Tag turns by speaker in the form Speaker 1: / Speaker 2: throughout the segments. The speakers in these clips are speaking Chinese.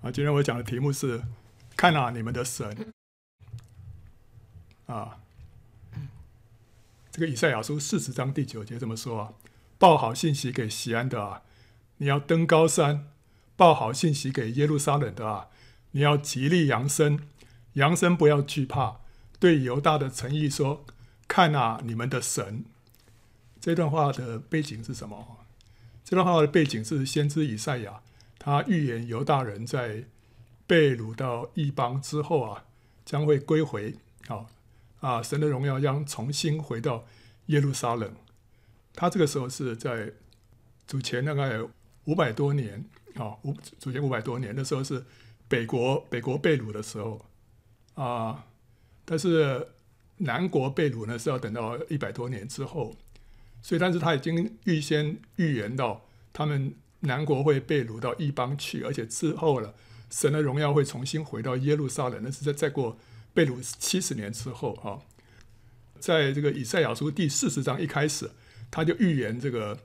Speaker 1: 啊，今天我讲的题目是“看啊，你们的神”。啊，这个以赛亚书四十章第九节这么说啊：“报好信息给西安的啊，你要登高山；报好信息给耶路撒冷的啊，你要极力扬声，扬声不要惧怕。对犹大的诚意说：看啊，你们的神。”这段话的背景是什么？这段话的背景是先知以赛亚，他预言犹大人在被掳到异邦之后啊，将会归回。好。啊，神的荣耀将重新回到耶路撒冷。他这个时候是在主前大概五百多年啊，五主前五百多年的时候是北国北国被掳的时候啊，但是南国被掳呢是要等到一百多年之后，所以但是他已经预先预言到他们南国会被掳到异邦去，而且之后了神的荣耀会重新回到耶路撒冷，那是在再过。被掳七十年之后啊，在这个以赛亚书第四十章一开始，他就预言这个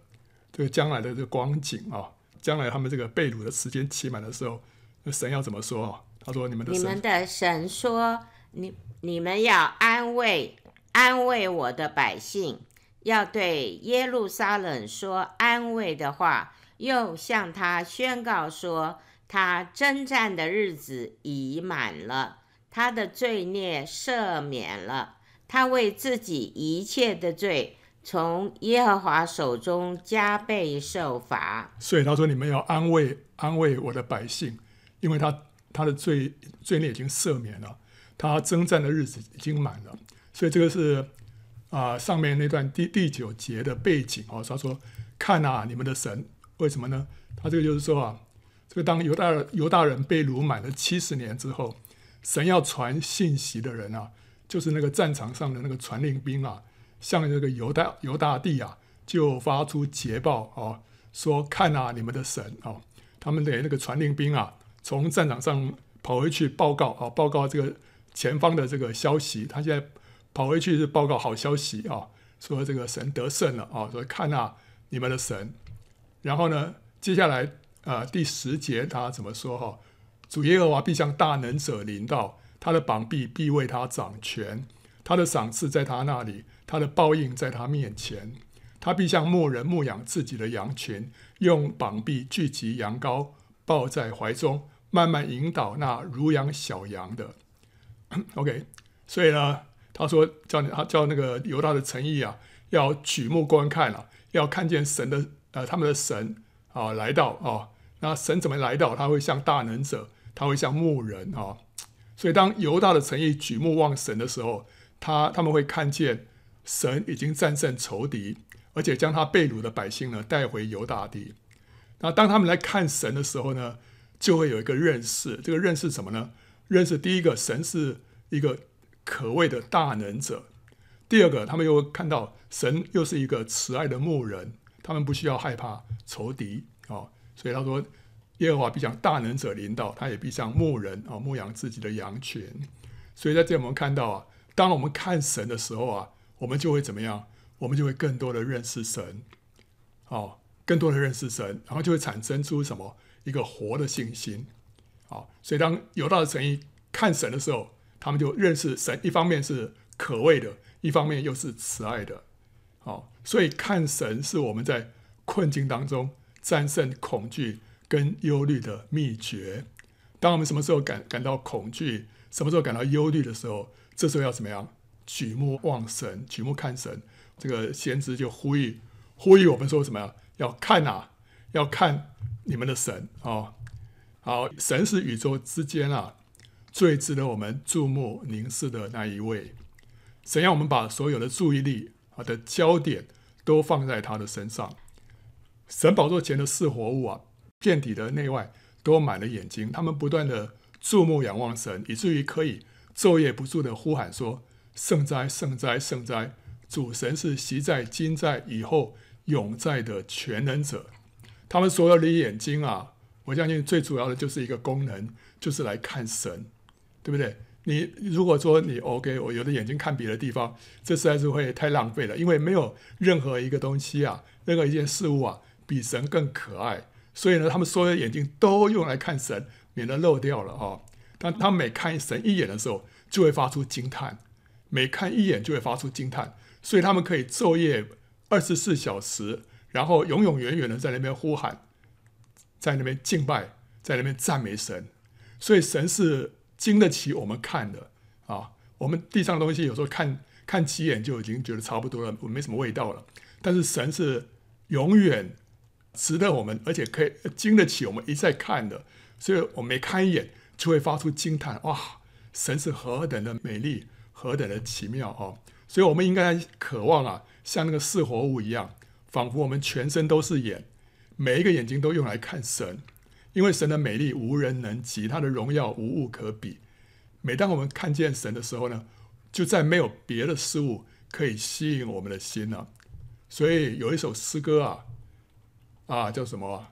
Speaker 1: 这个将来的这个光景啊，将来他们这个被掳的时间期满的时候，那神要怎么说啊？他说：“你们的，
Speaker 2: 你们的神说，你你们要安慰安慰我的百姓，要对耶路撒冷说安慰的话，又向他宣告说，他征战的日子已满了。”他的罪孽赦免了，他为自己一切的罪，从耶和华手中加倍受罚。
Speaker 1: 所以他说：“你们要安慰安慰我的百姓，因为他他的罪罪孽已经赦免了，他征战的日子已经满了。所以这个是啊、上面那段第第九节的背景哦。他说：‘看啊，你们的神，为什么呢？’他这个就是说啊，这个当犹大犹大人被掳满了七十年之后。”神要传信息的人啊，就是那个战场上的那个传令兵啊，向这个犹大犹大帝啊，就发出捷报哦，说看啊，你们的神哦，他们的那个传令兵啊，从战场上跑回去报告啊，报告这个前方的这个消息。他现在跑回去是报告好消息啊，说这个神得胜了啊，说看啊，你们的神。然后呢，接下来啊、第十节他怎么说哈？主耶和华必向大能者临到，他的膀臂必为他掌权，他的赏赐在他那里，他的报应在他面前。他必像牧人牧养自己的羊群，用膀臂聚集羊羔，抱在怀中，慢慢引导那如养小羊的。OK，所以呢，他说叫你他叫那个犹大的诚意啊，要举目观看啊，要看见神的呃他们的神啊来到啊，那神怎么来到？他会像大能者。他会像牧人啊，所以当犹大的诚意举目望神的时候，他他们会看见神已经战胜仇敌，而且将他被掳的百姓呢带回犹大地。那当他们来看神的时候呢，就会有一个认识。这个认识什么呢？认识第一个，神是一个可畏的大能者；第二个，他们又看到神又是一个慈爱的牧人，他们不需要害怕仇敌啊。所以他说。耶和华必像大能者领导，他也必像牧人啊，牧养自己的羊群。所以在这里我们看到啊，当我们看神的时候啊，我们就会怎么样？我们就会更多的认识神，哦，更多的认识神，然后就会产生出什么？一个活的信心。好，所以当犹大的城邑看神的时候，他们就认识神，一方面是可畏的，一方面又是慈爱的。好，所以看神是我们在困境当中战胜恐惧。跟忧虑的秘诀。当我们什么时候感感到恐惧，什么时候感到忧虑的时候，这时候要怎么样？举目望神，举目看神。这个先知就呼吁呼吁我们说什么呀？要看啊，要看你们的神啊、好，神是宇宙之间啊最值得我们注目凝视的那一位。神要我们把所有的注意力他的焦点都放在他的身上。神宝座前的四活物啊。遍体的内外都满了眼睛，他们不断的注目仰望神，以至于可以昼夜不住的呼喊说：“圣哉，圣哉，圣哉！主神是昔在、今在、以后永在的全能者。”他们所有的眼睛啊，我相信最主要的就是一个功能，就是来看神，对不对？你如果说你 OK，我有的眼睛看别的地方，这实在是会太浪费了，因为没有任何一个东西啊，任何一件事物啊，比神更可爱。所以呢，他们所有的眼睛都用来看神，免得漏掉了啊。当他每看神一眼的时候，就会发出惊叹；每看一眼就会发出惊叹。所以他们可以昼夜二十四小时，然后永永远远的在那边呼喊，在那边敬拜，在那边赞美神。所以神是经得起我们看的啊。我们地上的东西有时候看看几眼就已经觉得差不多了，没什么味道了。但是神是永远值得我们，而且可以经得起我们一再看的。所以我每看一眼就会发出惊叹：哇，神是何等的美丽，何等的奇妙哦！所以我们应该渴望啊，像那个四活物一样，仿佛我们全身都是眼，每一个眼睛都用来看神，因为神的美丽无人能及，他的荣耀无物可比。每当我们看见神的时候呢，就再没有别的事物可以吸引我们的心了。所以有一首诗歌啊，啊叫什么？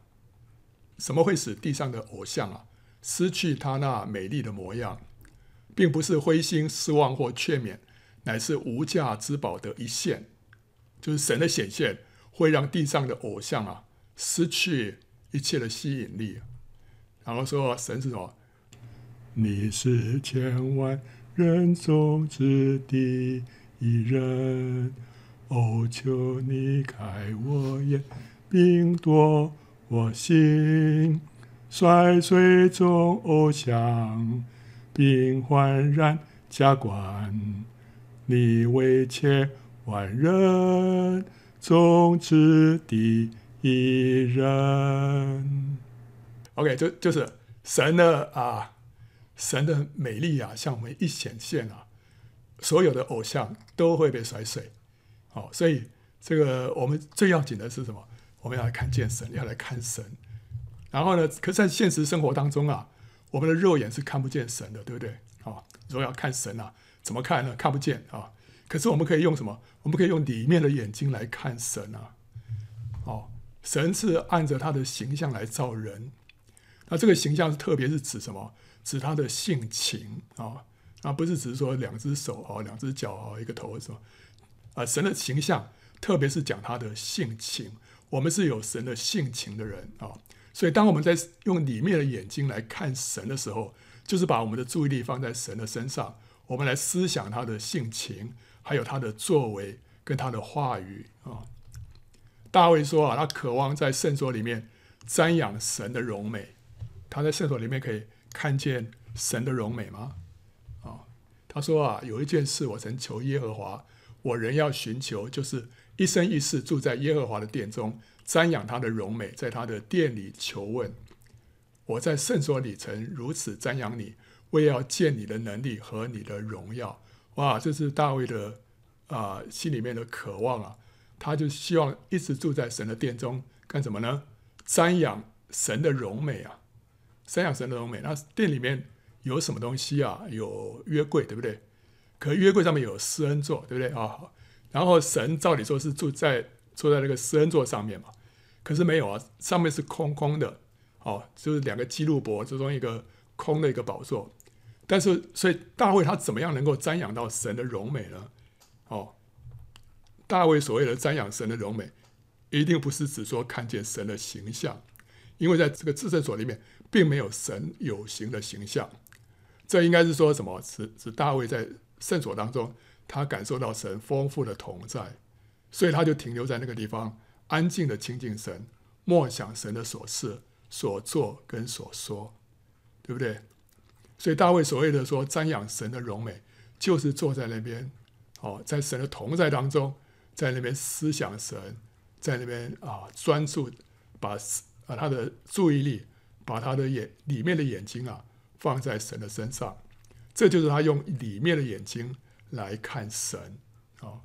Speaker 1: 什么会使地上的偶像啊失去他那美丽的模样，并不是灰心失望或劝勉，乃是无价之宝的一现，就是神的显现会让地上的偶像啊失去一切的吸引力。然后说神是什么？你是千万人中之第一人。哦，求你开我眼，并夺我心，摔碎众偶像，并焕然加冠。你为千万人中之第一人。OK，就就是神的啊，神的美丽啊，向我们一显现啊，所有的偶像都会被摔碎。好，所以这个我们最要紧的是什么？我们要来看见神，要来看神。然后呢，可是在现实生活当中啊，我们的肉眼是看不见神的，对不对？啊，如果要看神啊，怎么看呢？看不见啊。可是我们可以用什么？我们可以用里面的眼睛来看神啊。哦，神是按着他的形象来造人。那这个形象是特别是指什么？指他的性情啊，啊，不是只是说两只手啊，两只脚啊，一个头什么。啊，神的形象，特别是讲他的性情，我们是有神的性情的人啊，所以当我们在用里面的眼睛来看神的时候，就是把我们的注意力放在神的身上，我们来思想他的性情，还有他的作为跟他的话语啊。大卫说啊，他渴望在圣所里面瞻仰神的荣美，他在圣所里面可以看见神的荣美吗？啊，他说啊，有一件事我曾求耶和华。我仍要寻求，就是一生一世住在耶和华的殿中，瞻仰他的荣美，在他的殿里求问。我在圣所里曾如此瞻仰你，为要见你的能力和你的荣耀。哇，这是大卫的啊、心里面的渴望啊，他就希望一直住在神的殿中，干什么呢？瞻仰神的荣美啊，瞻仰神的荣美。那殿里面有什么东西啊？有约柜，对不对？可约柜上面有施恩座，对不对啊、然后神照理说是住在坐在那个施恩座上面嘛，可是没有啊，上面是空空的，哦，就是两个基路伯之中一个空的一个宝座。但是，所以大卫他怎么样能够瞻仰到神的荣美呢？哦，大卫所谓的瞻仰神的荣美，一定不是只说看见神的形象，因为在这个至圣所里面并没有神有形的形象。这应该是说什么？是是大卫在。圣所当中，他感受到神丰富的同在，所以他就停留在那个地方，安静的亲近神，默想神的所事、所做跟所说，对不对？所以大卫所谓的说瞻仰神的荣美，就是坐在那边，哦，在神的同在当中，在那边思想神，在那边啊专注，把啊他的注意力，把他的眼里面的眼睛啊放在神的身上。这就是他用里面的眼睛来看神啊。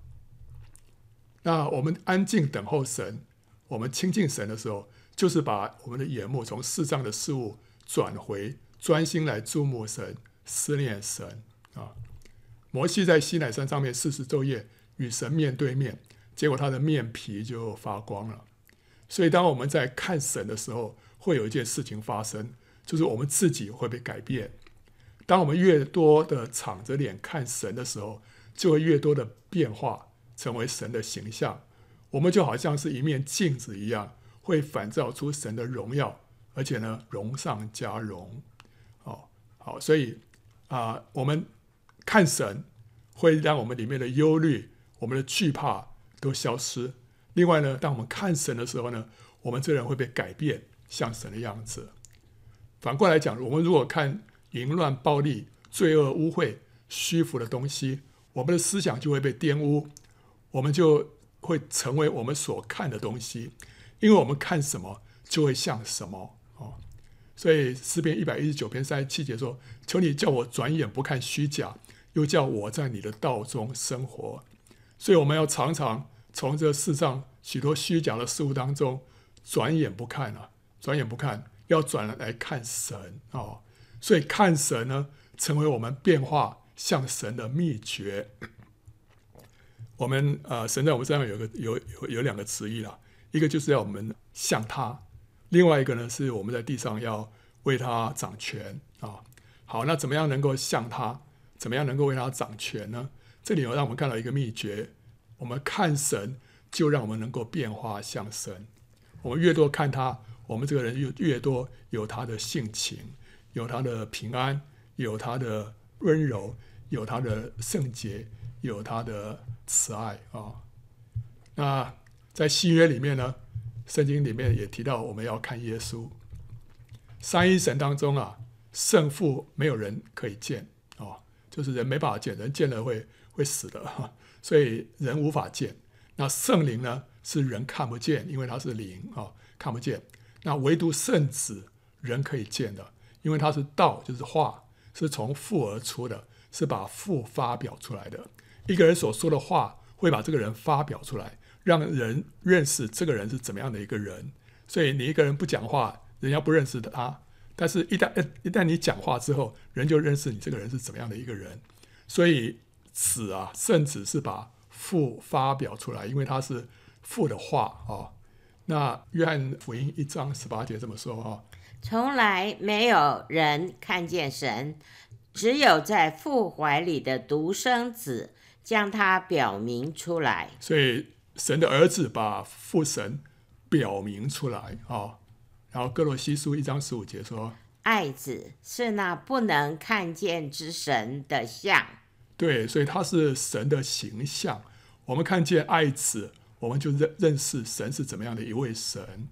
Speaker 1: 那我们安静等候神，我们亲近神的时候，就是把我们的眼目从世上的事物转回，专心来注目神、思念神啊。摩西在西乃山上面四十昼夜与神面对面，结果他的面皮就发光了。所以，当我们在看神的时候，会有一件事情发生，就是我们自己会被改变。当我们越多的敞着脸看神的时候，就会越多的变化，成为神的形象。我们就好像是一面镜子一样，会反照出神的荣耀，而且呢，荣上加荣。哦好，所以啊、我们看神会让我们里面的忧虑、我们的惧怕都消失。另外呢，当我们看神的时候呢，我们这人会被改变，像神的样子。反过来讲，我们如果看淫乱、暴力、罪恶、污秽、虚浮的东西，我们的思想就会被玷污，我们就会成为我们所看的东西，因为我们看什么就会像什么哦。所以诗篇一百一十九篇三十七节说：“求你叫我转眼不看虚假，又叫我在你的道中生活。”所以我们要常常从这世上许多虚假的事物当中转眼不看啊，转眼不看，要转来看神哦。所以看神呢，成为我们变化像神的秘诀。我们呃，神在我们身上有个有有有两个旨意啦，一个就是要我们像他。另外一个呢，是我们在地上要为他掌权啊。好，那怎么样能够像他？怎么样能够为他掌权呢？这里有让我们看到一个秘诀：我们看神，就让我们能够变化像神。我们越多看他，我们这个人越越多有他的性情，有他的平安，有他的温柔，有他的圣洁，有他的慈爱啊。那在新约里面呢？圣经里面也提到，我们要看耶稣。三一神当中啊，圣父没有人可以见哦，就是人没办法见，人见了会会死的哈，所以人无法见。那圣灵呢，是人看不见，因为他是灵啊，看不见。那唯独圣子人可以见的，因为他是道，就是话，是从父而出的，是把父发表出来的。一个人所说的话，会把这个人发表出来。让人认识这个人是怎么样的一个人，所以你一个人不讲话，人家不认识他；但是一旦一旦你讲话之后，人就认识你这个人是怎么样的一个人。所以子啊，圣子是把父发表出来，因为他是父的话啊、那约翰福音一章十八节这么说哈、哦：
Speaker 2: 从来没有人看见神，只有在父怀里的独生子将他表明出来。
Speaker 1: 所以。神的儿子把父神表明出来啊、哦，然后哥罗西书一章十五节说：“
Speaker 2: 爱子是那不能看见之神的像。”
Speaker 1: 对，所以他是神的形象。我们看见爱子，我们就认认识神是怎么样的一位神。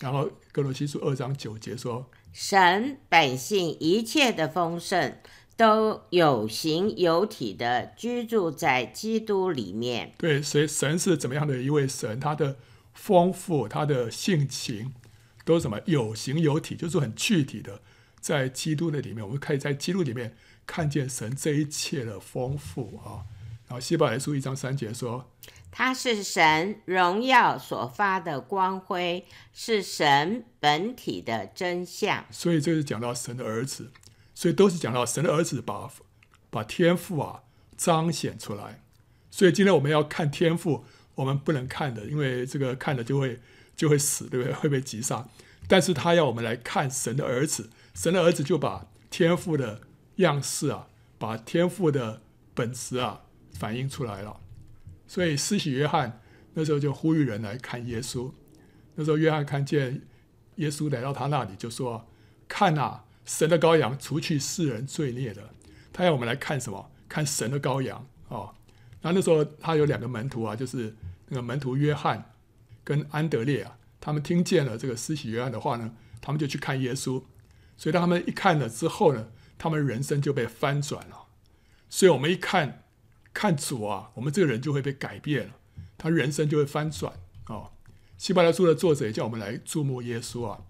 Speaker 1: 然后哥罗西书二章九节说：“
Speaker 2: 神本性一切的丰盛。”都有形有体的居住在基督里面。
Speaker 1: 对，所以神是怎么样的一位神？他的丰富，他的性情，都是什么？有形有体，就是很具体的，在基督的里面，我们可以在基督里面看见神这一切的丰富啊。然后希伯来书一章三节说：“
Speaker 2: 他是神荣耀所发的光辉，是神本体的真相。”
Speaker 1: 所以这是讲到神的儿子。所以都是讲到神的儿子把把天赋啊彰显出来。所以今天我们要看天赋，我们不能看的，因为这个看了就会就会死，对不对？会被击杀。但是他要我们来看神的儿子，神的儿子就把天赋的样式啊，把天赋的本质啊反映出来了。所以施洗约翰那时候就呼吁人来看耶稣。那时候约翰看见耶稣来到他那里，就说：“看啊！”神的羔羊，除去世人罪孽的，他要我们来看什么？看神的羔羊哦。那那时候他有两个门徒啊，就是那个门徒约翰跟安德烈啊，他们听见了这个施洗约翰的话呢，他们就去看耶稣。所以当他们一看了之后呢，他们人生就被翻转了。所以我们一看看主啊，我们这个人就会被改变了，他人生就会翻转哦。希伯来书的作者也叫我们来注目耶稣啊，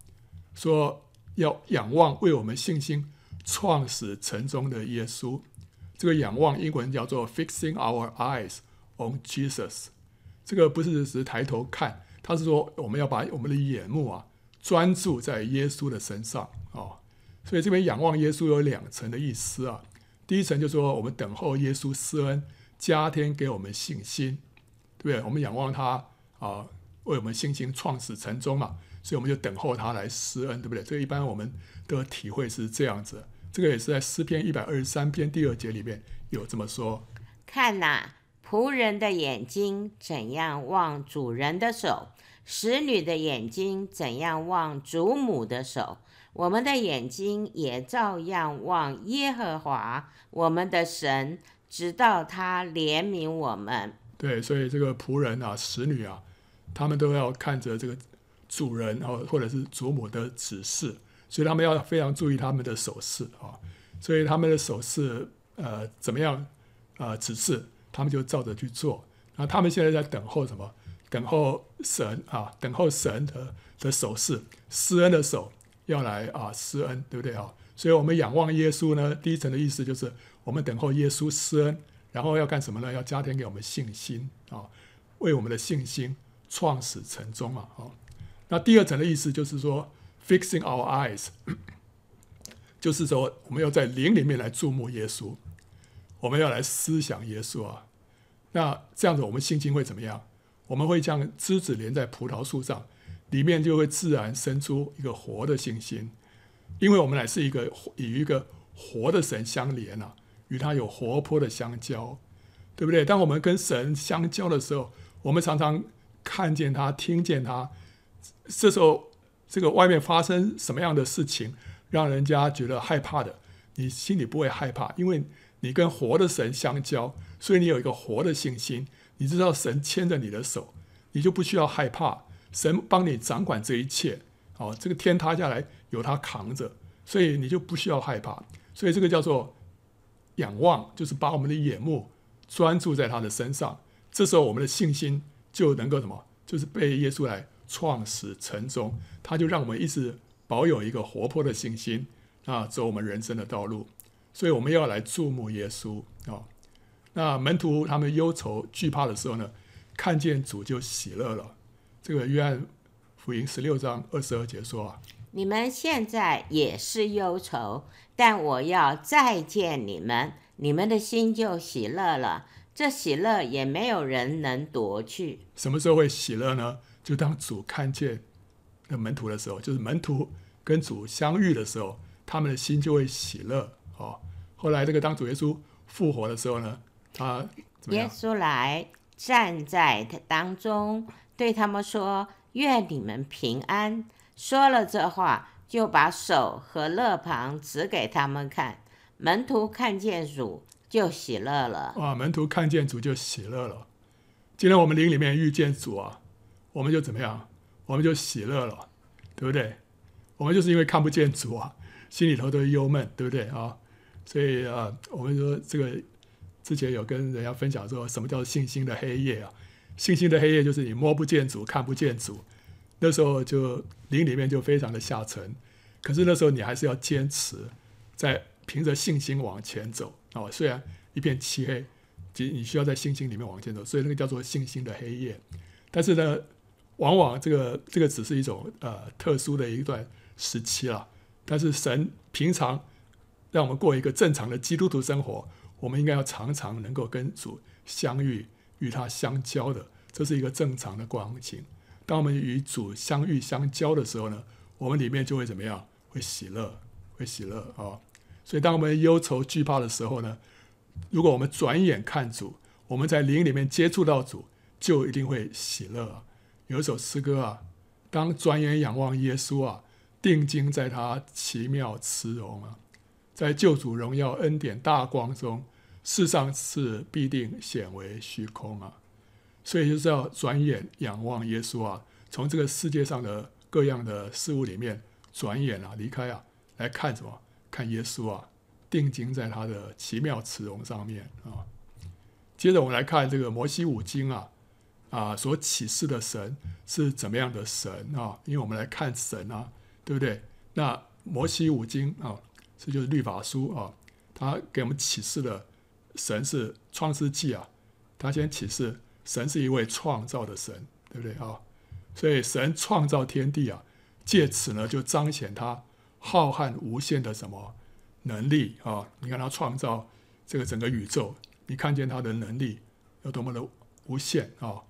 Speaker 1: 说。要仰望为我们信心创始成终的耶稣，这个仰望英文叫做 fixing our eyes on Jesus。这个不是只是抬头看，他是说我们要把我们的眼目啊专注在耶稣的身上哦。所以这边仰望耶稣有两层的意思啊。第一层就说我们等候耶稣施恩，加添给我们信心，对不对？我们仰望他啊，为我们信心创始成终嘛。所以我们就等候他来施恩，对不对？这个一般我们的体会是这样子。这个也是在诗篇一百二十三篇第二节里面有这么说：
Speaker 2: 看呐，仆人的眼睛怎样望主人的手，使女的眼睛怎样望主母的手。我们的眼睛也照样望耶和华我们的神，直到他怜悯我们。
Speaker 1: 对，所以这个仆人啊、使女啊，他们都要看着这个主人哦，或者是祖母的指示，所以他们要非常注意他们的手势啊。所以他们的手势呃怎么样、呃、指示，他们就照着去做。那他们现在在等候什么？等候神啊，等候神的的手势，施恩的手。要来啊施恩，对不对啊？所以，我们仰望耶稣呢，第一层的意思就是我们等候耶稣施恩，然后要干什么呢？要加添给我们信心啊，为我们的信心创始成终啊。那第二层的意思就是说，fixing our eyes，就是说我们要在灵里面来注目耶稣，我们要来思想耶稣啊。那这样子，我们信心会怎么样？我们会将枝子连在葡萄树上。里面就会自然生出一个活的信心，因为我们乃是一个与一个活的神相连啊，与他有活泼的相交，对不对？当我们跟神相交的时候，我们常常看见他、听见他。这时候，这个外面发生什么样的事情，让人家觉得害怕的，你心里不会害怕，因为你跟活的神相交，所以你有一个活的信心。你知道神牵着你的手，你就不需要害怕。神帮你掌管这一切，哦，这个天塌下来有他扛着，所以你就不需要害怕。所以这个叫做仰望，就是把我们的眼目专注在他的身上。这时候我们的信心就能够什么？就是被耶稣来创始成终。他就让我们一直保有一个活泼的信心啊，走我们人生的道路。所以我们要来注目耶稣啊。那门徒他们忧愁惧怕的时候呢，看见主就喜乐了。这个约翰福音十六章二十二节说啊，
Speaker 2: 你们现在也是忧愁，但我要再见你们，你们的心就喜乐了。这喜乐也没有人能夺去。
Speaker 1: 什么时候会喜乐呢？就当主看见那门徒的时候，就是门徒跟主相遇的时候，他们的心就会喜乐。哦，后来这个当主耶稣复活的时候呢，他
Speaker 2: 耶稣来站在他当中。对他们说：“愿你们平安。”说了这话，就把手和肋旁指给他们看。门徒看见主就喜乐了。
Speaker 1: 哇！门徒看见主就喜乐了。今天我们灵里面遇见主啊，我们就怎么样？我们就喜乐了，对不对？我们就是因为看不见主啊，心里头都忧闷，对不对啊？所以啊，我们说这个之前有跟人家分享说，什么叫信心的黑夜啊？信心的黑夜就是你摸不见主，看不见主，那时候就灵里面就非常的下沉。可是那时候你还是要坚持，在凭着信心往前走啊。虽然一片漆黑，其实你需要在信心里面往前走，所以那个叫做信心的黑夜。但是呢，往往这个这个只是一种呃特殊的一段时期了。但是神平常让我们过一个正常的基督徒生活，我们应该要常常能够跟主相遇。与他相交的，这是一个正常的光景。当我们与主相遇相交的时候呢，我们里面就会怎么样？会喜乐，会喜乐啊、所以当我们忧愁惧怕的时候呢，如果我们转眼看主，我们在灵里面接触到主，就一定会喜乐。有一首诗歌啊，当转眼仰望耶稣啊，定睛在他奇妙慈容啊，在救主荣耀恩典大光中。世上事必定显为虚空啊，所以就是要转眼仰望耶稣啊，从这个世界上的各样的事物里面转眼啊离开啊，来看什么？看耶稣啊，定睛在他的奇妙慈容上面啊。接着我们来看这个摩西五经啊啊所启示的神是怎么样的神啊？因为我们来看神啊，对不对？那摩西五经啊，这就是律法书啊，他给我们启示的。神是创世纪啊，他先启示神是一位创造的神，对不对啊？所以神创造天地啊，借此呢就彰显他浩瀚无限的什么能力啊？你看他创造这个整个宇宙，你看见他的能力有多么的无限啊？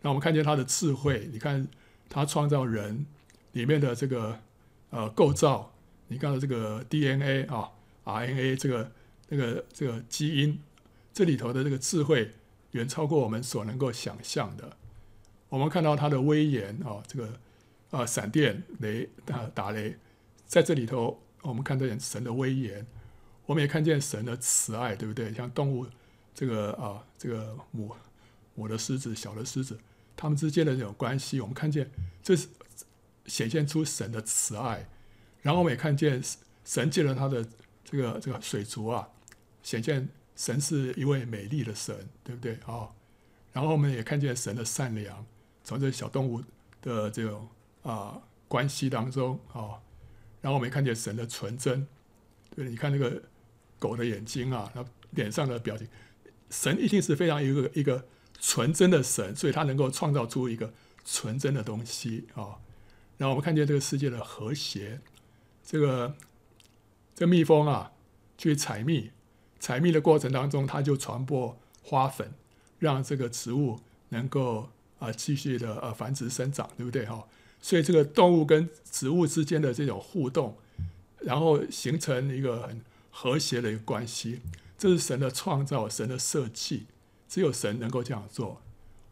Speaker 1: 那我们看见他的智慧，你看他创造人里面的这个呃构造，你看到这个 DNA 啊，RNA 这个。这个这个基因，这里头的这个智慧远超过我们所能够想象的。我们看到它的威严啊，这个啊闪电雷打打雷，在这里头，我们看见神的威严，我们也看见神的慈爱，对不对？像动物，这个啊，这个母母的狮子、小的狮子，它们之间的这种关系，我们看见这是显现出神的慈爱。然后我们也看见神借了他的这个这个水族啊，显现神是一位美丽的神，对不对啊？然后我们也看见神的善良，从这小动物的这种啊关系当中啊。然后我们也看见神的纯真，对，你看那个狗的眼睛啊，它脸上的表情，神一定是非常一个一个纯真的神，所以他能够创造出一个纯真的东西啊。然后我们看见这个世界的和谐，这个这蜜蜂啊，去采蜜，采蜜的过程当中，它就传播花粉，让这个植物能够啊继续的呃繁殖生长，对不对哈？所以这个动物跟植物之间的这种互动，然后形成一个很和谐的一个关系，这是神的创造，神的设计，只有神能够这样做。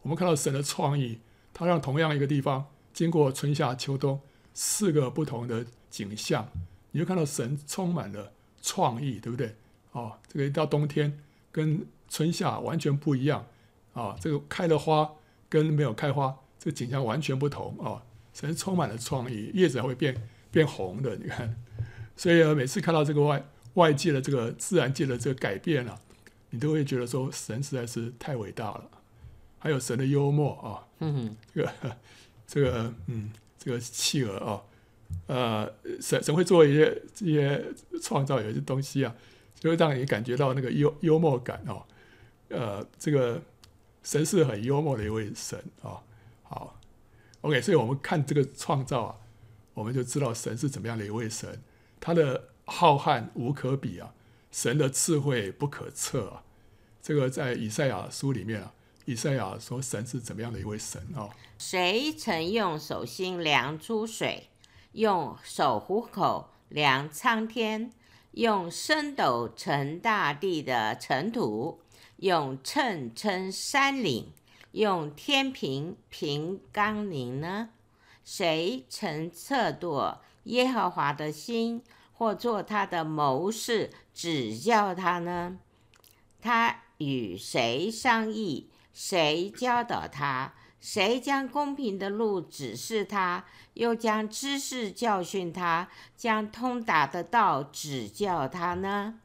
Speaker 1: 我们看到神的创意，他让同样一个地方经过春夏秋冬四个不同的景象，你就看到神充满了创意，对不对？哦，这个一到冬天跟春夏完全不一样啊，这个开了花跟没有开花，这个景象完全不同啊。神充满了创意，叶子还会变变红的，你看，所以每次看到这个外外界的这个自然界的这个改变啊，你都会觉得说神实在是太伟大了。还有神的幽默啊，嗯哼，这个这个嗯，这个企鹅啊，呃，神神会做一些这些创造，有些东西啊，就会让你感觉到那个幽幽默感哦，呃，这个神是很幽默的一位神啊，好。OK，所以我们看这个创造啊，我们就知道神是怎么样的一位神，他的浩瀚无可比啊，神的智慧不可测啊。这个在以赛亚书里面啊，以赛亚说神是怎么样的一位神啊？
Speaker 2: 谁曾用手心量出水，用手虎口量苍天，用升斗盛大地的尘土，用秤称山岭？用天平平冈陵呢？谁曾测度耶和华的心，或做他的谋士指教他呢？他与谁商议？谁教导他？谁将公平的路指示他？又将知识教训他？将通达的道指教他呢？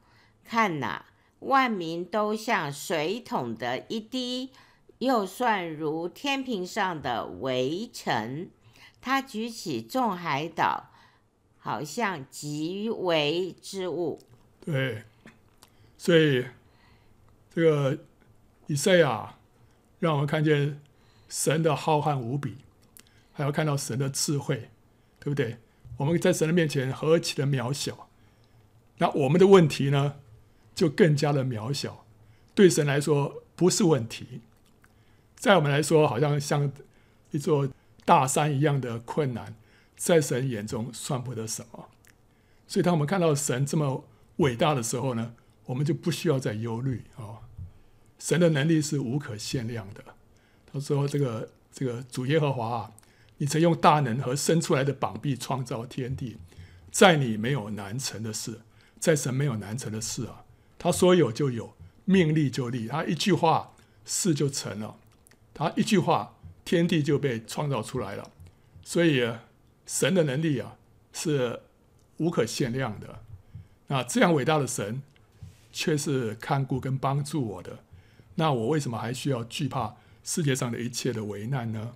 Speaker 2: 看哪，万民都像水桶的一滴。又算如天平上的微尘，他举起众海岛，好像极微之物。
Speaker 1: 对，所以这个以赛亚让我们看见神的浩瀚无比，还要看到神的智慧，对不对？我们在神的面前何其的渺小，那我们的问题呢，就更加的渺小，对神来说不是问题。在我们来说，好像像一座大山一样的困难，在神眼中算不得什么。所以，当我们看到神这么伟大的时候呢，我们就不需要再忧虑啊。神的能力是无可限量的。说：“这个这个主耶和华啊，你曾用大能和伸出来的膀臂创造天地，在你没有难成的事，在神没有难成的事啊。他说有就有，命立就立，他一句话事就成了。”他一句话，天地就被创造出来了，所以神的能力啊是无可限量的。那这样伟大的神，却是看顾跟帮助我的，那我为什么还需要惧怕世界上的一切的危难呢？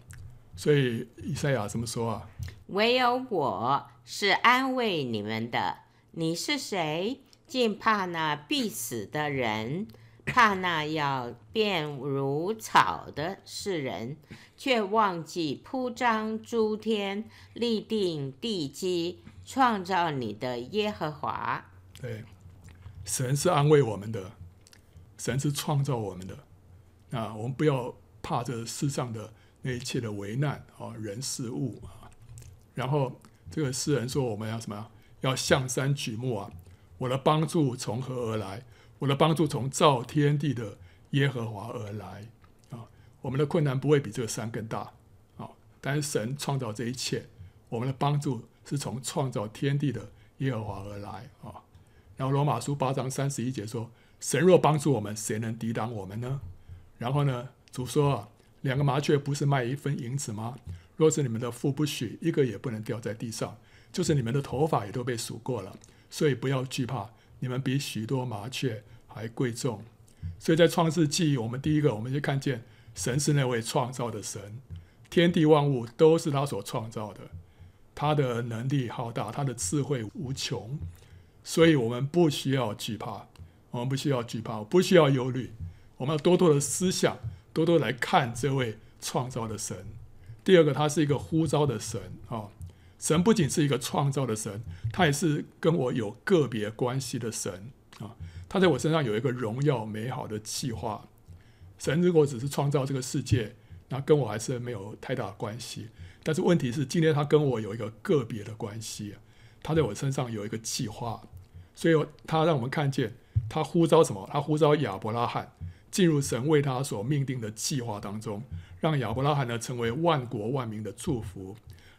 Speaker 1: 所以以赛亚怎么说啊？
Speaker 2: 唯有我是安慰你们的。你是谁？竟怕那必死的人？怕那要变如草的世人，却忘记铺张诸天、立定地基、创造你的耶和华。
Speaker 1: 对，神是安慰我们的，神是创造我们的。那，我们不要怕这世上的那一切的危难啊，人事物啊。然后这个诗人说，我们要什么？要向山举目啊！我的帮助从何而来？我的帮助从造天地的耶和华而来啊！我们的困难不会比这个山更大啊！但是神创造这一切，我们的帮助是从创造天地的耶和华而来啊。然后罗马书八章三十一节说：“神若帮助我们，谁能抵挡我们呢？”然后呢，主说啊，两个麻雀不是卖一分银子吗？若是你们的父不许，一个也不能掉在地上。就是你们的头发也都被数过了，所以不要惧怕，你们比许多麻雀还贵重。所以在创世纪，我们第一个，我们就看见神是那位创造的神，天地万物都是他所创造的，他的能力浩大，他的智慧无穷。所以，我们不需要惧怕，我们不需要惧怕，不需要忧虑。我们要多多的思想，多多来看这位创造的神。第二个，他是一个呼召的神啊。神不仅是一个创造的神，他也是跟我有个别关系的神啊。他在我身上有一个荣耀美好的计划。神如果只是创造这个世界，那跟我还是没有太大关系。但是问题是，今天他跟我有一个个别的关系。他在我身上有一个计划，所以他让我们看见他呼召什么？他呼召亚伯拉罕进入神为他所命定的计划当中，让亚伯拉罕呢成为万国万民的祝福。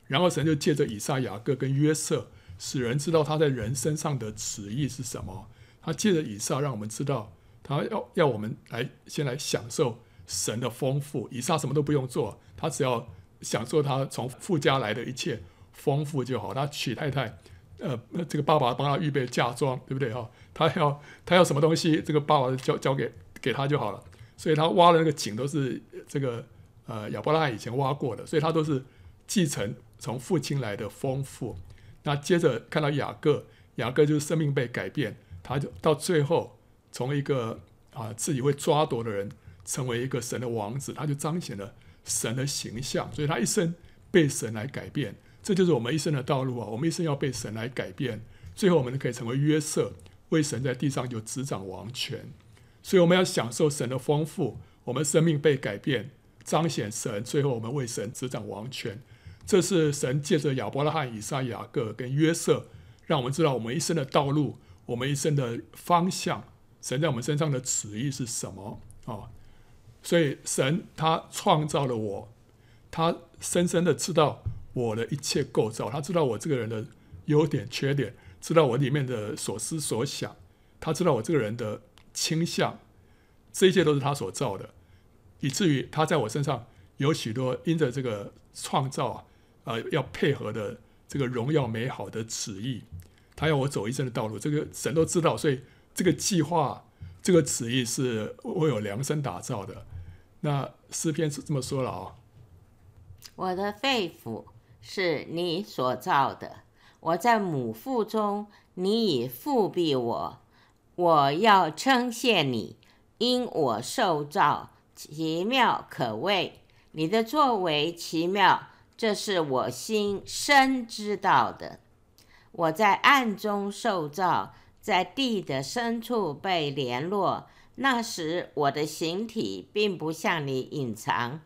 Speaker 1: 然后神就借着以撒、雅各跟约瑟，使人知道他在人身上的旨意是什么。他借着以撒让我们知道，他要要我们来先来享受神的丰富。以撒什么都不用做，他只要享受他从父家来的一切丰富就好。他娶太太。呃，这个爸爸帮他预备嫁妆，对不对哈？他要他要什么东西，这个爸爸交交给给他就好了。所以他挖的那个井都是这个呃亚伯拉罕以前挖过的，所以他都是继承从父亲来的丰富。那接着看到雅各，雅各就是生命被改变，他就到最后从一个啊自己会抓夺的人，成为一个神的王子，他就彰显了神的形象，所以他一生被神来改变。这就是我们一生的道路啊！我们一生要被神来改变，最后我们可以成为约瑟，为神在地上有执掌王权。所以我们要享受神的丰富，我们生命被改变，彰显神，最后我们为神执掌王权。这是神借着亚伯拉罕、以撒、雅各跟约瑟，让我们知道我们一生的道路，我们一生的方向，神在我们身上的旨意是什么啊？所以神他创造了我，他深深的知道。我的一切构造，他知道我这个人的优点、缺点，知道我里面的所思所想，他知道我这个人的倾向，这一切都是他所造的，以至于他在我身上有许多因着这个创造啊，呃，要配合的这个荣耀美好的旨意，他要我走一生的道路，这个神都知道，所以这个计划、这个旨意是我有量身打造的。那诗篇是这么说了啊，
Speaker 2: 我的肺腑。是你所造的，我在母腹中，你已覆庇我。我要称谢你，因我受造奇妙可畏，你的作为奇妙，这是我心深知道的。我在暗中受造，在地的深处被联络，那时我的形体并不向你隐藏，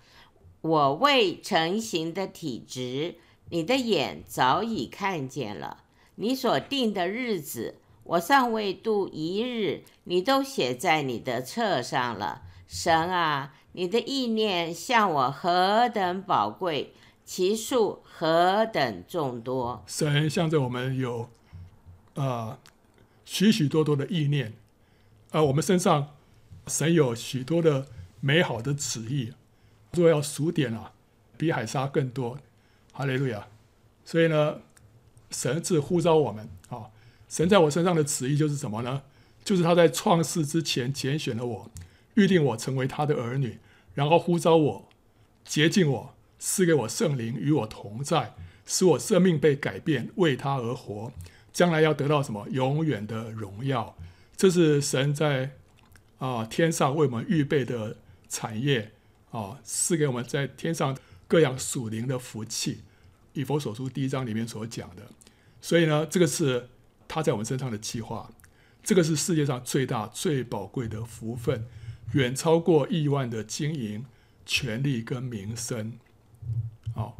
Speaker 2: 我未成形的体质。你的眼早已看见了，你所定的日子，我尚未度一日，你都写在你的册上了。神啊，你的意念向我何等宝贵，其数何等众多。
Speaker 1: 神向着我们有啊、呃、许许多多的意念，而、呃、我们身上神有许多的美好的旨意，若要数点啊，比海沙更多。哈利路亚！所以呢，神是呼召我们。神在我身上的旨意就是什么呢？就是他在创世之前拣选了我，预定我成为他的儿女，然后呼召我，洁净我，赐给我圣灵与我同在，使我生命被改变，为他而活，将来要得到什么？永远的荣耀。这是神在啊天上为我们预备的产业啊，赐给我们在天上。各样属灵的福气，以弗所书第一章里面所讲的，所以呢，这个是他在我们身上的计划，这个是世界上最大最宝贵的福分，远超过亿万的经营、权力跟名声。好，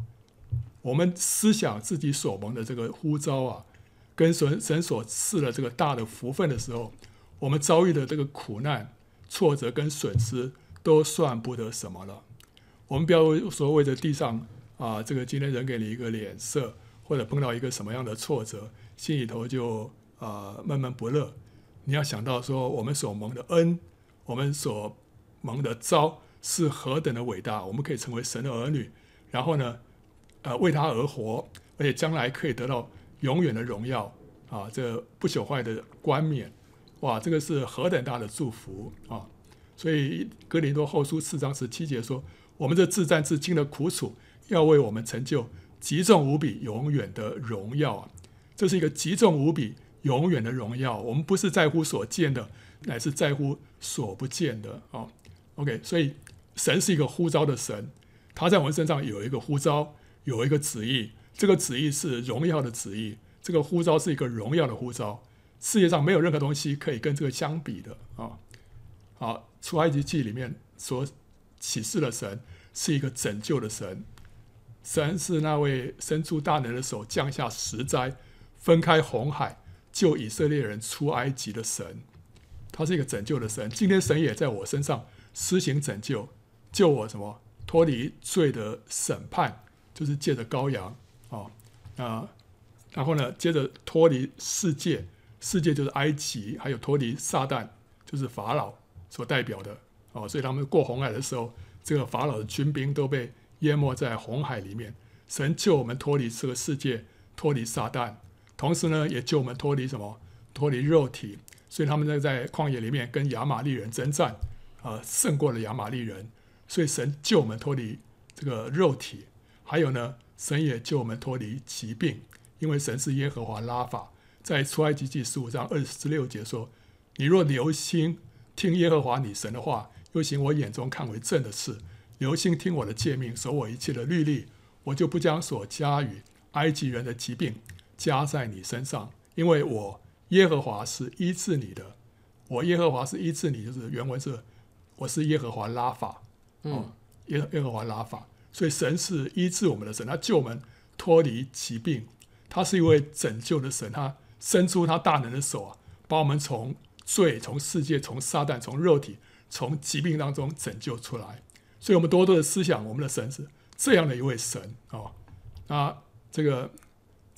Speaker 1: 我们思想自己所蒙的这个呼召啊，跟神神所赐的这个大的福分的时候，我们遭遇的这个苦难、挫折跟损失，都算不得什么了。我们不要说为着地上啊，这个今天人给你一个脸色，或者碰到一个什么样的挫折，心里头就啊闷闷不乐。你要想到说，我们所蒙的恩，我们所蒙的招是何等的伟大，我们可以成为神的儿女，然后呢，呃，为他而活，而且将来可以得到永远的荣耀啊，这不朽坏的冠冕，哇，这个是何等大的祝福啊！所以哥林多后书四章十七节说，我们这自战自经的苦楚，要为我们成就极重无比、永远的荣耀啊！这是一个极重无比。永远的荣耀，我们不是在乎所见的，乃是在乎所不见的啊。OK，所以神是一个呼召的神，他在我们身上有一个呼召，有一个旨意，这个旨意是荣耀的旨意，这个呼召是一个荣耀的呼召。世界上没有任何东西可以跟这个相比的啊。好，出埃及记里面所启示的神是一个拯救的神，神是那位伸出大能的手降下十灾，分开红海。救以色列人出埃及的神，他是一个拯救的神。今天神也在我身上施行拯救，救我什么脱离罪的审判，就是借着羔羊啊啊，然后呢，接着脱离世界，世界就是埃及，还有脱离撒旦，就是法老所代表的哦。所以他们过红海的时候，这个法老的军兵都被淹没在红海里面。神救我们脱离这个世界，脱离撒旦。同时呢，也救我们脱离什么？脱离肉体。所以他们在在旷野里面跟亚玛力人征战，啊、呃，胜过了亚玛力人。所以神救我们脱离这个肉体。还有呢，神也救我们脱离疾病，因为神是耶和华拉法。在出埃及记十五章二十六节说：“你若留心听耶和华你神的话，又行我眼中看为正的事，留心听我的诫命，守我一切的律例，我就不将所加与埃及人的疾病。”加在你身上，因为我耶和华是医治你的。我耶和华是医治你，就是原文是，我是耶和华拉法，嗯，耶耶和华拉法。所以神是医治我们的神，他救我们脱离疾病，他是一位拯救的神，他伸出他大能的手啊，把我们从罪、从世界、从撒旦、从肉体、从疾病当中拯救出来。所以，我们多多的思想，我们的神是这样的一位神啊。那这个。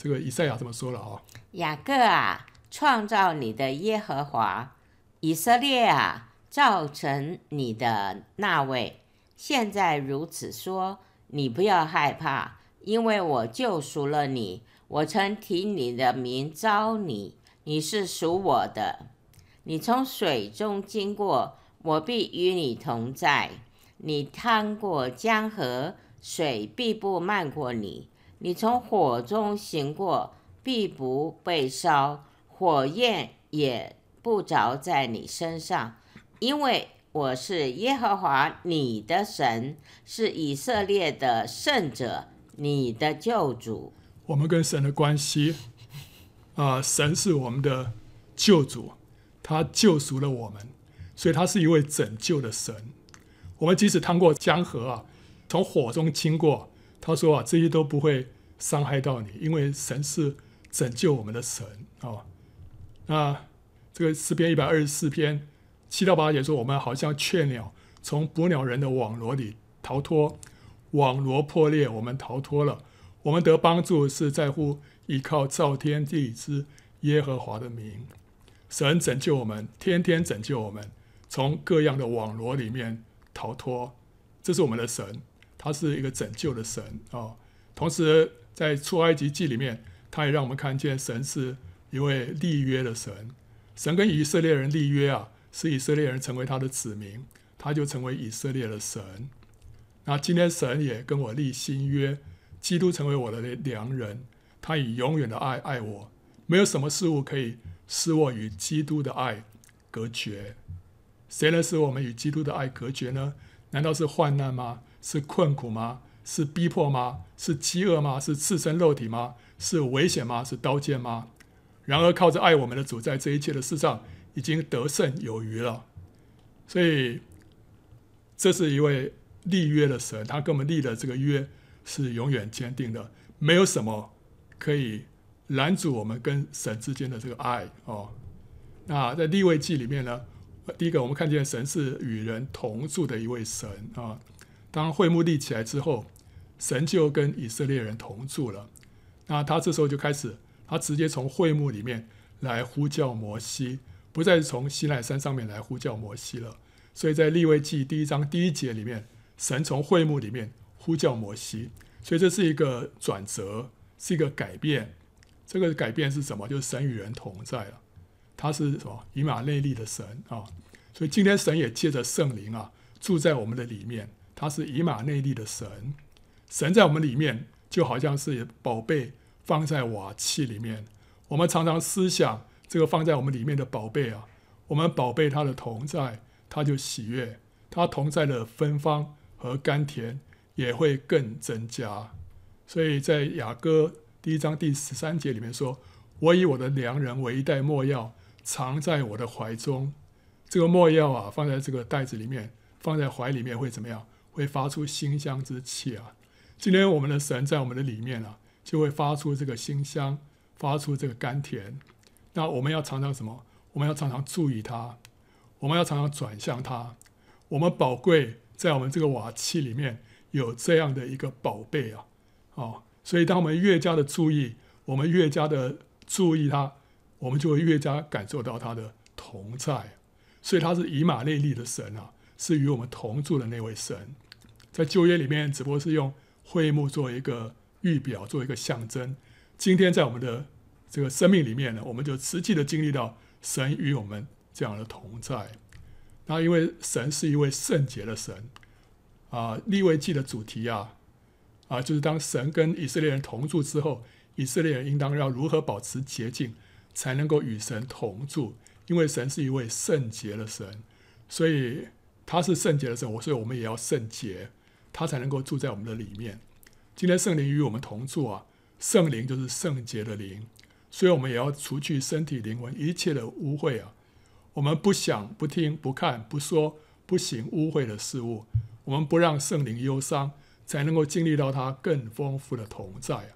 Speaker 1: 这个以赛亚怎么说了啊，
Speaker 2: 雅各啊，创造你的耶和华，以色列啊，造成你的那位，现在如此说，你不要害怕，因为我救赎了你，我曾提你的名召你，你是属我的。你从水中经过，我必与你同在；你趟过江河，水必不漫过你。你从火中行过，必不被烧，火焰也不着在你身上，因为我是耶和华你的神，是以色列的圣者，你的救主。
Speaker 1: 我们跟神的关系啊、神是我们的救主，他救赎了我们，所以他是一位拯救的神。我们即使趟过江河啊，从火中经过。他说啊，这些都不会伤害到你，因为神是拯救我们的神啊。那这个诗篇一百二十四篇七到八节说，我们好像雀鸟从捕鸟人的网罗里逃脱，网罗破裂，我们逃脱了。我们得帮助是在乎依靠造天地之耶和华的名。神拯救我们，天天拯救我们，从各样的网罗里面逃脱。这是我们的神。他是一个拯救的神、哦，同时在出埃及记里面，他也让我们看见神是一位立约的神。神跟以色列人立约啊，使以色列人成为他的子民，他就成为以色列的神。那今天神也跟我立新约，基督成为我的良人，他以永远的爱爱我，没有什么事物可以使我与基督的爱隔绝。谁能使我们与基督的爱隔绝呢？难道是患难吗？是困苦吗？是逼迫吗？是饥饿吗？是赤身肉体吗？是危险吗？是刀剑吗？然而靠着爱我们的主，在这一切的事上已经得胜有余了。所以，这是一位立约的神，他跟我们立的这个约是永远坚定的，没有什么可以拦阻我们跟神之间的这个爱哦。那在立位记里面呢，第一个我们看见神是与人同住的一位神啊。当会幕立起来之后，神就跟以色列人同住了。那他这时候就开始，他直接从会幕里面来呼叫摩西，不再从西奈山上面来呼叫摩西了。所以在利未记第一章第一节里面，神从会幕里面呼叫摩西，所以这是一个转折，是一个改变。这个改变是什么？就是神与人同在了。他是什么？以马内利的神啊。所以今天神也借着圣灵啊，住在我们的里面。他是以马内利的神，神在我们里面就好像是宝贝放在瓦器里面。我们常常思想这个放在我们里面的宝贝啊，我们宝贝他的同在，他就喜悦，他同在的芬芳和甘甜也会更增加。所以在雅歌第一章第十三节里面说：“我以我的良人为一袋没药，藏在我的怀中。”这个没药啊，放在这个袋子里面，放在怀里面会怎么样？会发出馨香之气啊！今天我们的神在我们的里面啊，就会发出这个馨香，发出这个甘甜。那我们要常常什么？我们要常常注意它，我们要常常转向它。我们宝贵在我们这个瓦器里面有这样的一个宝贝啊！哦，所以当我们越加的注意，我们越加的注意它，我们就会越加感受到它的同在。所以他是以马内利的神啊，是与我们同住的那位神。在旧约里面，只不过是用会幕做一个预表，做一个象征。今天在我们的这个生命里面呢，我们就实际的经历到神与我们这样的同在。那因为神是一位圣洁的神啊，利未记的主题啊啊，就是当神跟以色列人同住之后，以色列人应当要如何保持洁净，才能够与神同住。因为神是一位圣洁的神，所以他是圣洁的神，我所以我们也要圣洁，他才能够住在我们的里面。今天圣灵与我们同住啊，圣灵就是圣洁的灵，所以我们也要除去身体灵魂一切的污秽啊。我们不想、不听、不看、不说、不行污秽的事物，我们不让圣灵忧伤，才能够经历到他更丰富的同在啊。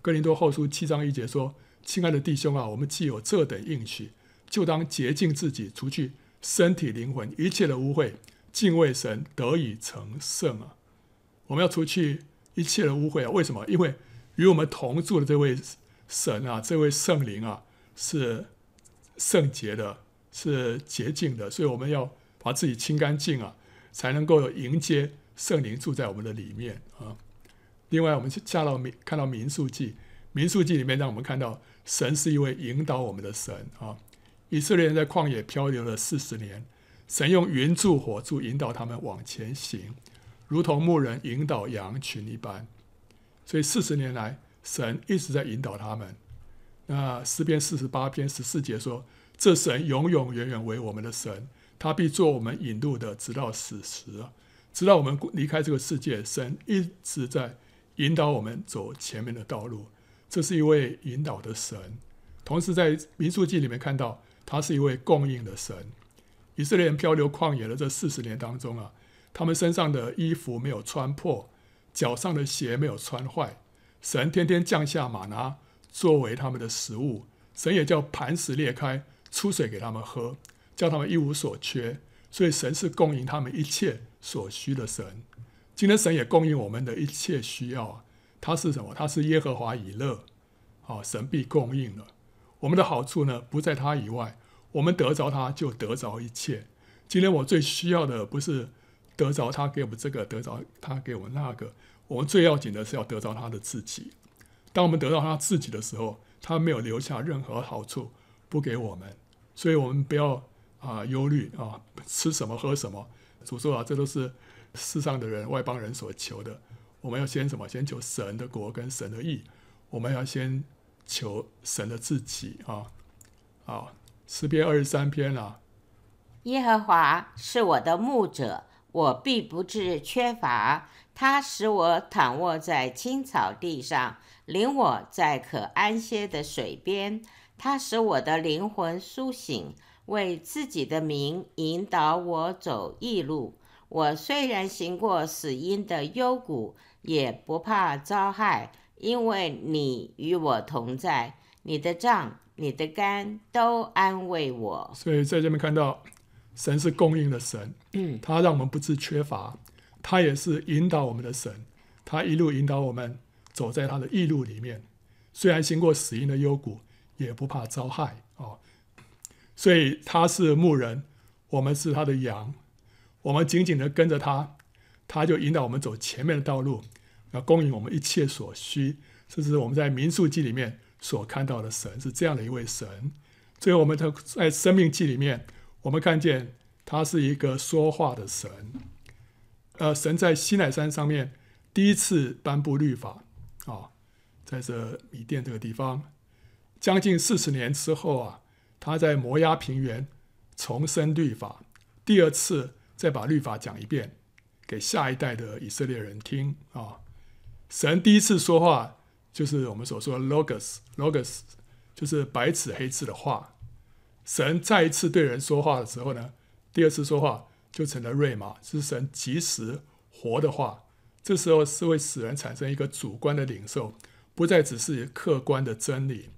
Speaker 1: 哥林多后书七章一节说：“亲爱的弟兄啊，我们既有这等应许。”就当洁净自己，除去身体灵魂一切的污秽，敬畏神，得以成圣啊！我们要除去一切的污秽啊！为什么？因为与我们同住的这位神啊，这位圣灵啊，是圣洁的，是洁净的，所以我们要把自己清干净啊，才能够迎接圣灵住在我们的里面啊。另外，我们下到民看到民数记，民数记里面让我们看到神是一位引导我们的神啊。以色列人在旷野漂流了四十年，神用云柱火柱引导他们往前行，如同牧人引导羊群一般。所以四十年来，神一直在引导他们。那诗篇四十八篇十四节说：“这神永永远远为我们的神，他必做我们引路的，直到死时，直到我们离开这个世界。神一直在引导我们走前面的道路。这是一位引导的神。同时，在民数记里面看到。”他是一位供应的神。以色列人漂流旷野的这四十年当中啊，他们身上的衣服没有穿破，脚上的鞋没有穿坏。神天天降下马拿作为他们的食物，神也叫磐石裂开，出水给他们喝，叫他们一无所缺。所以神是供应他们一切所需的神。今天神也供应我们的一切需要。他是什么？他是耶和华以勒。好，神必供应了。我们的好处呢，不在他以外。我们得着他，就得着一切。今天我最需要的，不是得着他给我们这个，得着他给我们那个。我们最要紧的是要得着他的自己。当我们得到他自己的时候，他没有留下任何好处不给我们。所以，我们不要啊忧虑啊，吃什么喝什么。主说啊，这都是世上的人、外邦人所求的。我们要先什么？先求神的国跟神的义。我们要先。求神的自己啊，啊，诗篇二十三篇啊。
Speaker 2: 耶和华是我的牧者，我必不致缺乏。他使我躺卧在青草地上，领我在可安歇的水边。他使我的灵魂苏醒，为自己的名引导我走义路。我虽然行过死荫的幽谷，也不怕遭害。因为你与我同在，你的杖、你的竿都安慰我。
Speaker 1: 所以在这边看到，神是供应的神，嗯，他让我们不致缺乏，他也是引导我们的神，他一路引导我们走在他的义路里面。虽然行过死荫的幽谷，也不怕遭害哦。所以他是牧人，我们是他的羊，我们紧紧的跟着他，他就引导我们走前面的道路，要供应我们一切所需。这是我们在民数记里面所看到的神，是这样的一位神。最后，我们在在生命记里面，我们看见他是一个说话的神。呃，神在西奈山上面第一次颁布律法啊、在这米甸这个地方，将近四十年之后啊，他在摩押平原重申律法，第二次再把律法讲一遍，给下一代的以色列人听啊、神第一次说话。就是我们所说的 logos，logos 就是白纸黑字的话。神再一次对人说话的时候呢，第二次说话就成了瑞玛，是神即时活的话。这时候是会使人产生一个主观的领受，不再只是客观的真理。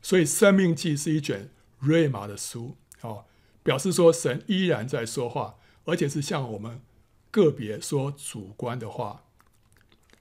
Speaker 1: 所以《生命记》是一卷瑞玛的书，哦，表示说神依然在说话，而且是向我们个别说主观的话。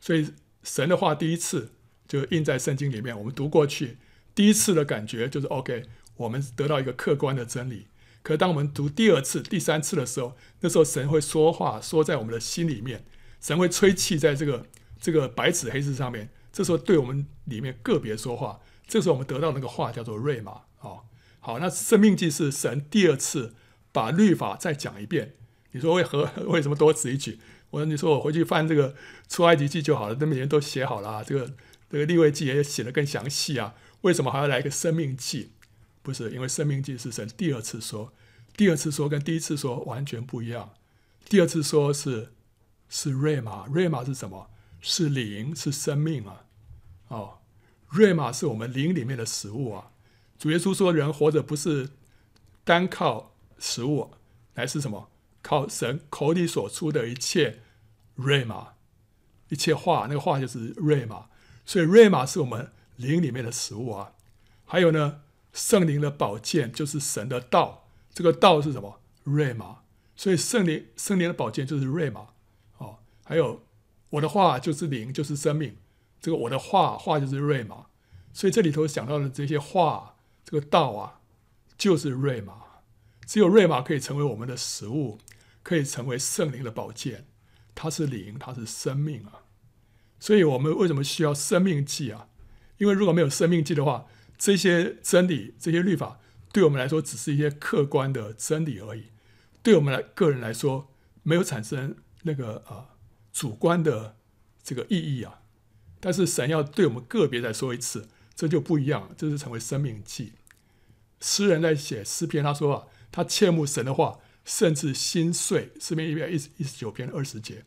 Speaker 1: 所以神的话第一次。就印在圣经里面，我们读过去，第一次的感觉就是 OK，我们得到一个客观的真理。可当我们读第二次、第三次的时候，那时候神会说话，说在我们的心里面，神会吹气在这个这个白纸黑字上面。这时候对我们里面个别说话，这时候我们得到那个话叫做瑞玛。哦，好，那生命记是神第二次把律法再讲一遍。你说为何？为什么多此一举？我说你说我回去翻这个出埃及记就好了，那每年都写好了啊，这个。这个利未记也写得更详细啊，为什么还要来一个生命记？不是因为生命记是神第二次说，第二次说跟第一次说完全不一样。第二次说是是瑞玛，瑞玛是什么？是灵，是生命啊！哦，瑞玛是我们灵里面的食物啊。主耶稣说，人活着不是单靠食物，乃是什么？靠神口里所出的一切瑞玛，一切话，那个话就是瑞玛。所以瑞玛是我们灵里面的食物啊，还有呢，圣灵的宝剑就是神的道，这个道是什么？瑞玛。所以圣灵圣灵的宝剑就是瑞玛哦。还有我的话就是灵，就是生命，这个我的话话就是瑞玛。所以这里头想到的这些话，这个道啊，就是瑞玛。只有瑞玛可以成为我们的食物，可以成为圣灵的宝剑，它是灵，它是生命啊。所以我们为什么需要生命记啊？因为如果没有生命记的话，这些真理、这些律法，对我们来说只是一些客观的真理而已，对我们来个人来说，没有产生那个啊、主观的这个意义啊。但是神要对我们个别再说一次，这就不一样，这是成为生命记。诗人在写诗篇，他说啊，他切慕神的话，甚至心碎。诗篇一百一十一十九篇二十节，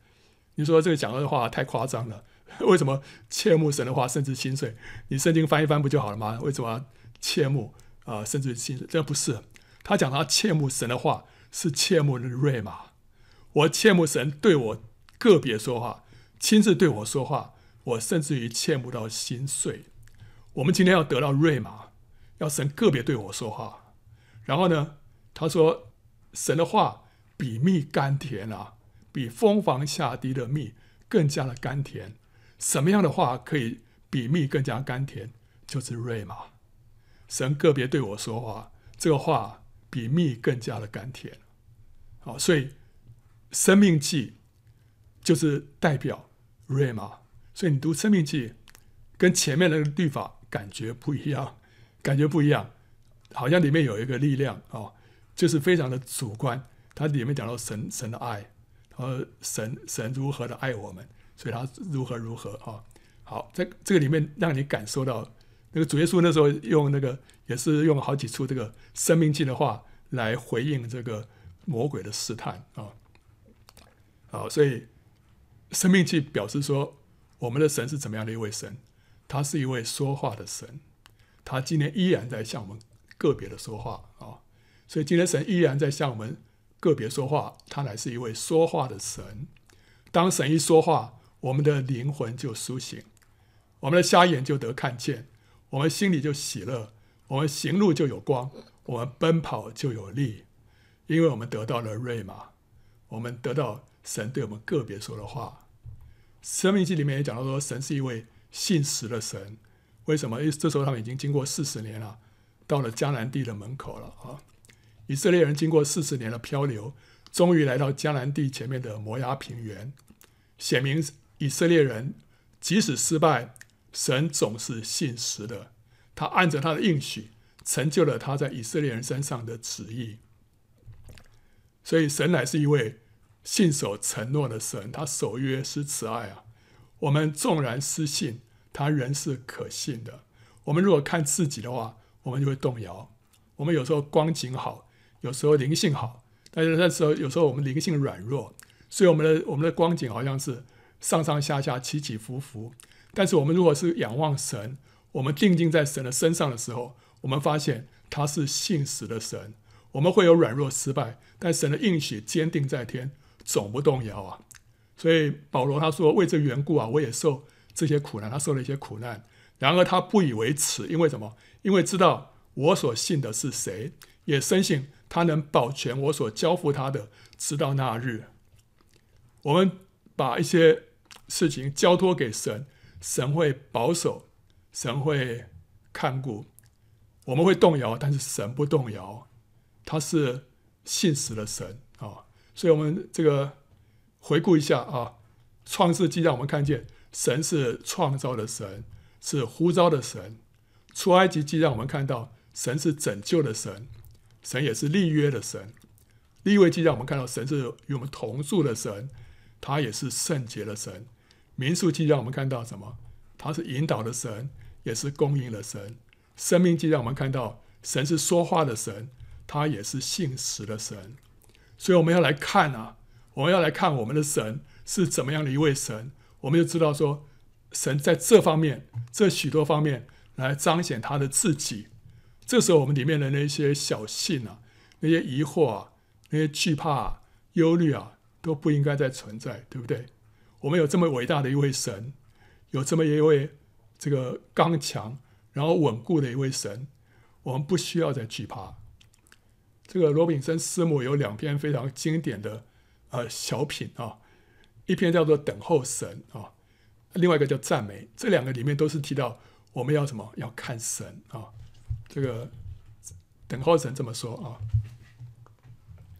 Speaker 1: 你说这个讲的话太夸张了。为什么切慕神的话，甚至心碎？你圣经翻一翻不就好了吗？为什么切慕啊、甚至心碎？这不是。他讲他切慕神的话，是切慕的瑞玛。我切慕神对我个别说话，亲自对我说话，我甚至于切慕到心碎。我们今天要得到瑞玛，要神个别对我说话。然后呢，他说神的话比蜜甘甜啊，比蜂房下滴的蜜更加的甘甜。什么样的话可以比蜜更加甘甜？就是瑞玛。神个别对我说话，这个话比蜜更加的甘甜。好，所以生命记就是代表瑞玛。所以你读生命记，跟前面的律法感觉不一样，感觉不一样，好像里面有一个力量哦，就是非常的主观。它里面讲到神神的爱，和神神如何的爱我们。所以他如何如何啊？好，在这个里面让你感受到，那个主耶稣那时候用那个也是用好几处这个生命记的话来回应这个魔鬼的试探啊。好，所以生命记表示说，我们的神是怎么样的一位神？他是一位说话的神，他今天依然在向我们个别的说话啊。所以今天神依然在向我们个别说话，他乃是一位说话的神。当神一说话，我们的灵魂就苏醒，我们的瞎眼就得看见，我们心里就喜乐，我们行路就有光，我们奔跑就有力，因为我们得到了瑞玛，我们得到神对我们个别说的话。申命记里面也讲到说，神是一位信实的神，为什么？因为这时候他们已经经过四十年了，到了迦南地的门口了啊！以色列人经过四十年的漂流，终于来到迦南地前面的摩押平原，显明以色列人即使失败，神总是信实的。他按着他的应许，成就了他在以色列人身上的旨意。所以，神乃是一位信守承诺的神，他守约是慈爱啊！我们纵然失信，他仍是可信的。我们如果看自己的话，我们就会动摇。我们有时候光景好，有时候灵性好，但是那时候有时候我们灵性软弱，所以我们的我们的光景好像是上上下下起起伏伏。但是我们如果是仰望神，我们定睛在神的身上的时候，我们发现他是信实的神。我们会有软弱失败，但神的应许坚定在天，总不动摇啊！所以保罗他说：“为这缘故啊，我也受这些苦难。”他受了一些苦难，然而他不以为耻，因为什么？因为知道我所信的是谁，也深信他能保全我所交付他的，直到那日。我们把一些事情交托给神，神会保守，神会看顾。我们会动摇，但是神不动摇，他是信实的神啊！所以，我们这个。回顾一下啊，《创世纪》让我们看见神是创造的神，是呼召的神；《出埃及记》让我们看到神是拯救的神，神也是立约的神；《利未记》让我们看到神是与我们同住的神，他也是圣洁的神；《民数记》让我们看到什么？他是引导的神，也是供应的神；《生命记》让我们看到神是说话的神，他也是信实的神。所以我们要来看啊。我们要来看我们的神是怎么样的一位神，我们就知道说，神在这方面、这许多方面来彰显他的自己。这时候，我们里面的那些小信啊、那些疑惑啊、那些惧怕、啊、忧虑啊，都不应该再存在，对不对？我们有这么伟大的一位神，有这么一位这个刚强然后稳固的一位神，我们不需要再惧怕。这个罗炳森师母有两篇非常经典的。呃，小品啊，一篇叫做《等候神》啊，另外一个叫《赞美》，这两个里面都是提到我们要什么？要看神啊。这个等候神这么说啊。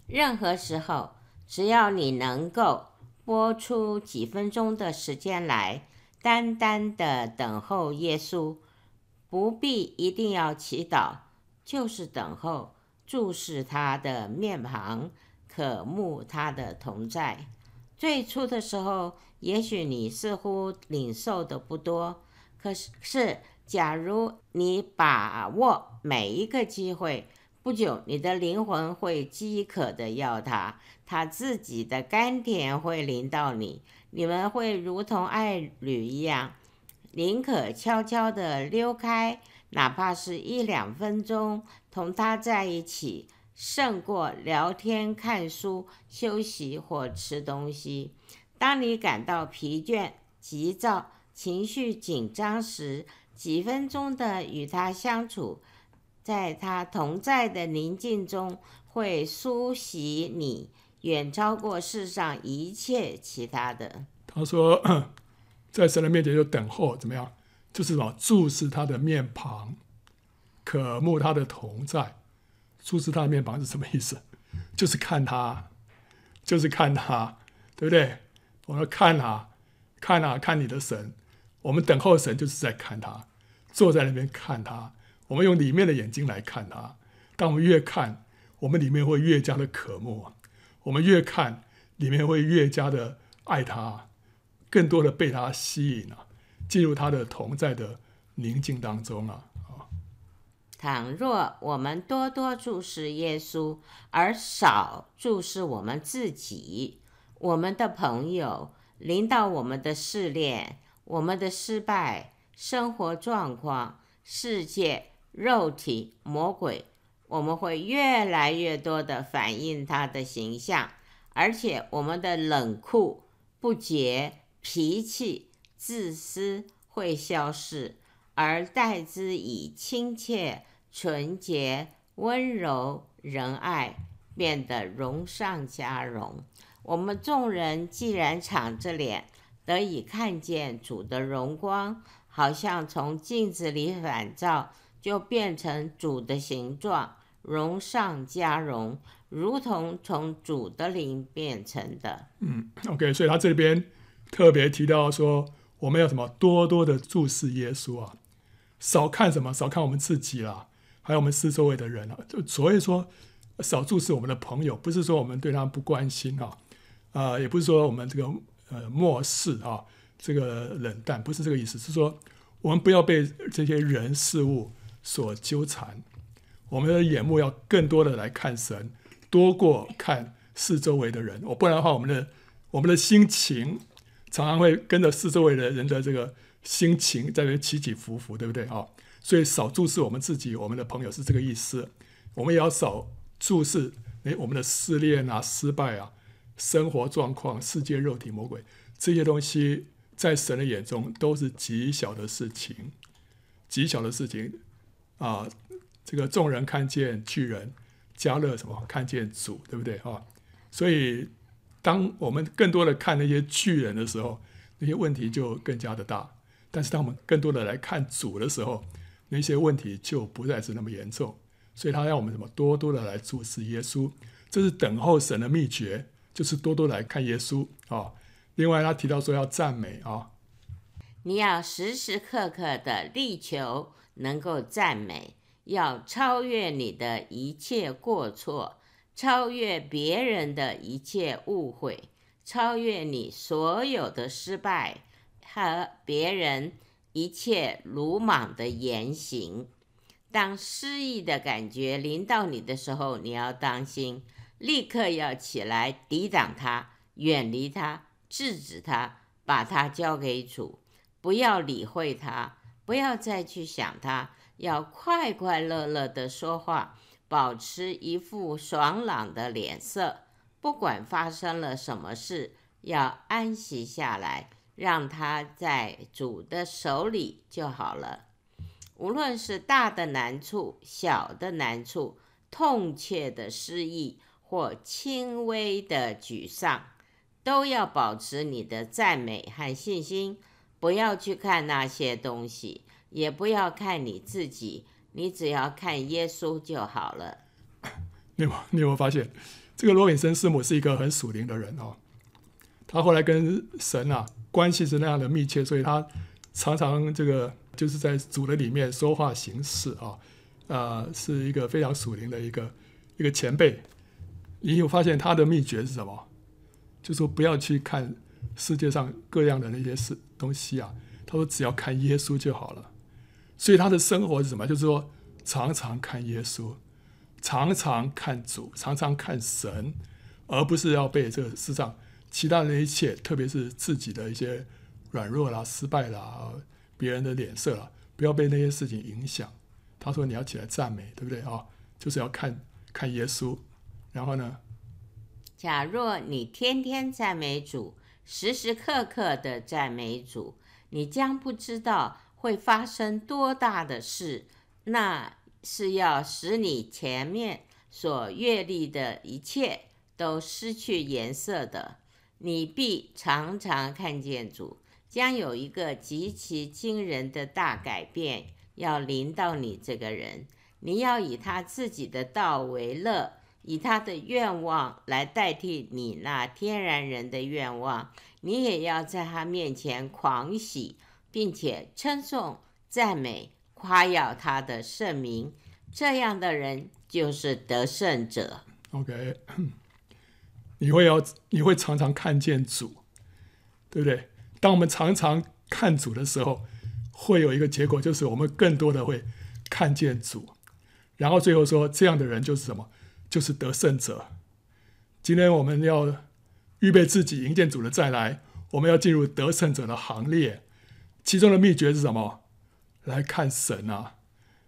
Speaker 2: 任何时候，只要你能够拨出几分钟的时间来，单单的等候耶稣，不必一定要祈祷，就是等候，注视他的面庞。渴慕他的同在。最初的时候，也许你似乎领受的不多，可是，是假如你把握每一个机会，不久你的灵魂会饥渴的要他，他自己的甘甜会淋到你，你们会如同爱侣一样，宁可悄悄的溜开，哪怕是一两分钟，同他在一起。胜过聊天、看书、休息或吃东西。当你感到疲倦、急躁、情绪紧张时，几分钟的与他相处，在他同在的宁静中，会苏洗你，远超过世上一切其他的。
Speaker 1: 他说，在神的面前就等候，怎么样？就是什么？注视他的面庞，渴慕他的同在。注视他的面庞是什么意思？就是看他，就是看他，对不对？我们看他，看啊，看你的神。我们等候神，就是在看他，坐在那边看他。我们用里面的眼睛来看他。当我们越看，我们里面会越加的渴慕。我们越看，里面会越加的爱他，更多的被他吸引啊，进入他的同在的宁静当中啊。
Speaker 2: 倘若我们多多注视耶稣，而少注视我们自己，我们的朋友，临到我们的试炼、我们的失败、生活状况、世界、肉体、魔鬼，我们会越来越多地反映他的形象，而且我们的冷酷、不洁、脾气、自私会消失，而代之以亲切。纯洁、温柔、仁爱，变得荣上加荣。我们众人既然敞着脸，得以看见主的荣光，好像从镜子里反照，就变成主的形状，荣上加荣，如同从主的灵变成的。
Speaker 1: 嗯，OK，所以他这边特别提到说，我们要什么？多多的注视耶稣啊，少看什么？少看我们自己啦，还有我们四周围的人啊。就所以说，少注视我们的朋友，不是说我们对他不关心啊，啊、也不是说我们这个呃漠视啊。这个冷淡不是这个意思，是说我们不要被这些人事物所纠缠，我们的眼目要更多的来看神，多过看四周围的人。我不然的话，我们的我们的心情常常会跟着四周围的人的这个心情在那起起伏伏，对不对啊？所以少注视我们自己，我们的朋友是这个意思。我们也要少注视诶我们的失恋啊、失败啊、生活状况、世界、肉体、魔鬼这些东西。在神的眼中都是极小的事情，极小的事情啊！这个众人看见巨人，加勒什么看见主，对不对啊？所以，当我们更多的看那些巨人的时候，那些问题就更加的大；但是，当我们更多的来看主的时候，那些问题就不再是那么严重。所以，他让我们什么多多的来注视耶稣，这是等候神的秘诀，就是多多来看耶稣啊。另外，他提到说要赞美啊，
Speaker 2: 你要时时刻刻的力求能够赞美，要超越你的一切过错，超越别人的一切误会，超越你所有的失败和别人一切鲁莽的言行。当失意的感觉临到你的时候，你要当心，立刻要起来抵挡它，远离它。制止它，把它交给主，不要理会它，不要再去想它，要快快乐乐地说话，保持一副爽朗的脸色。不管发生了什么事，要安息下来，让他在主的手里就好了。无论是大的难处、小的难处、痛切的失意或轻微的沮丧。都要保持你的赞美和信心，不要去看那些东西，也不要看你自己，你只要看耶稣就好了。
Speaker 1: 你有 你有没有发现，这个罗炳生师母是一个很属灵的人哦？他后来跟神啊关系是那样的密切，所以他常常这个就是在主的里面说话行事，啊、呃，是一个非常属灵的一个一个前辈。你有发现他的秘诀是什么？就说不要去看世界上各样的那些事东西啊，他说只要看耶稣就好了。所以他的生活是什么？就是说常常看耶稣，常常看主，常常看神，而不是要被这个世上其他的一切，特别是自己的一些软弱啦、失败啦、别人的脸色啦，不要被那些事情影响。他说你要起来赞美，对不对啊？就是要看看耶稣，然后呢？
Speaker 2: 假若你天天赞美主，时时刻刻的赞美主，你将不知道会发生多大的事。那是要使你前面所阅历的一切都失去颜色的。你必常常看见主，将有一个极其惊人的大改变要临到你这个人。你要以他自己的道为乐。以他的愿望来代替你那天然人的愿望，你也要在他面前狂喜，并且称颂、赞美、夸耀他的圣名。这样的人就是得胜者。
Speaker 1: OK，你会要，你会常常看见主，对不对？当我们常常看主的时候，会有一个结果，就是我们更多的会看见主。然后最后说，这样的人就是什么？就是得胜者。今天我们要预备自己迎接主的再来，我们要进入得胜者的行列。其中的秘诀是什么？来看神啊，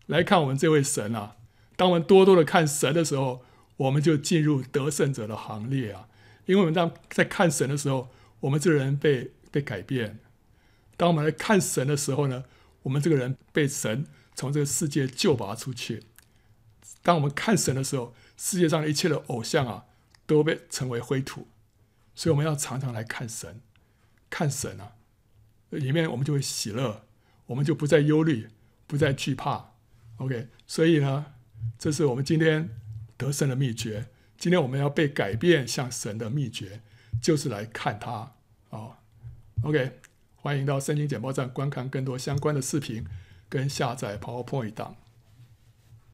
Speaker 1: 来看我们这位神啊。当我们多多的看神的时候，我们就进入得胜者的行列啊。因为我们当在看神的时候，我们这个人被被改变。当我们来看神的时候呢，我们这个人被神从这个世界救拔出去。当我们看神的时候，世界上一切的偶像啊，都被成为灰土，所以我们要常常来看神，看神啊，里面我们就会喜乐，我们就不再忧虑，不再惧怕。OK，所以呢，这是我们今天得胜的秘诀。今天我们要被改变像神的秘诀，就是来看他、哦。OK，欢迎到圣经简报站观看更多相关的视频跟下载 PowerPoint 档。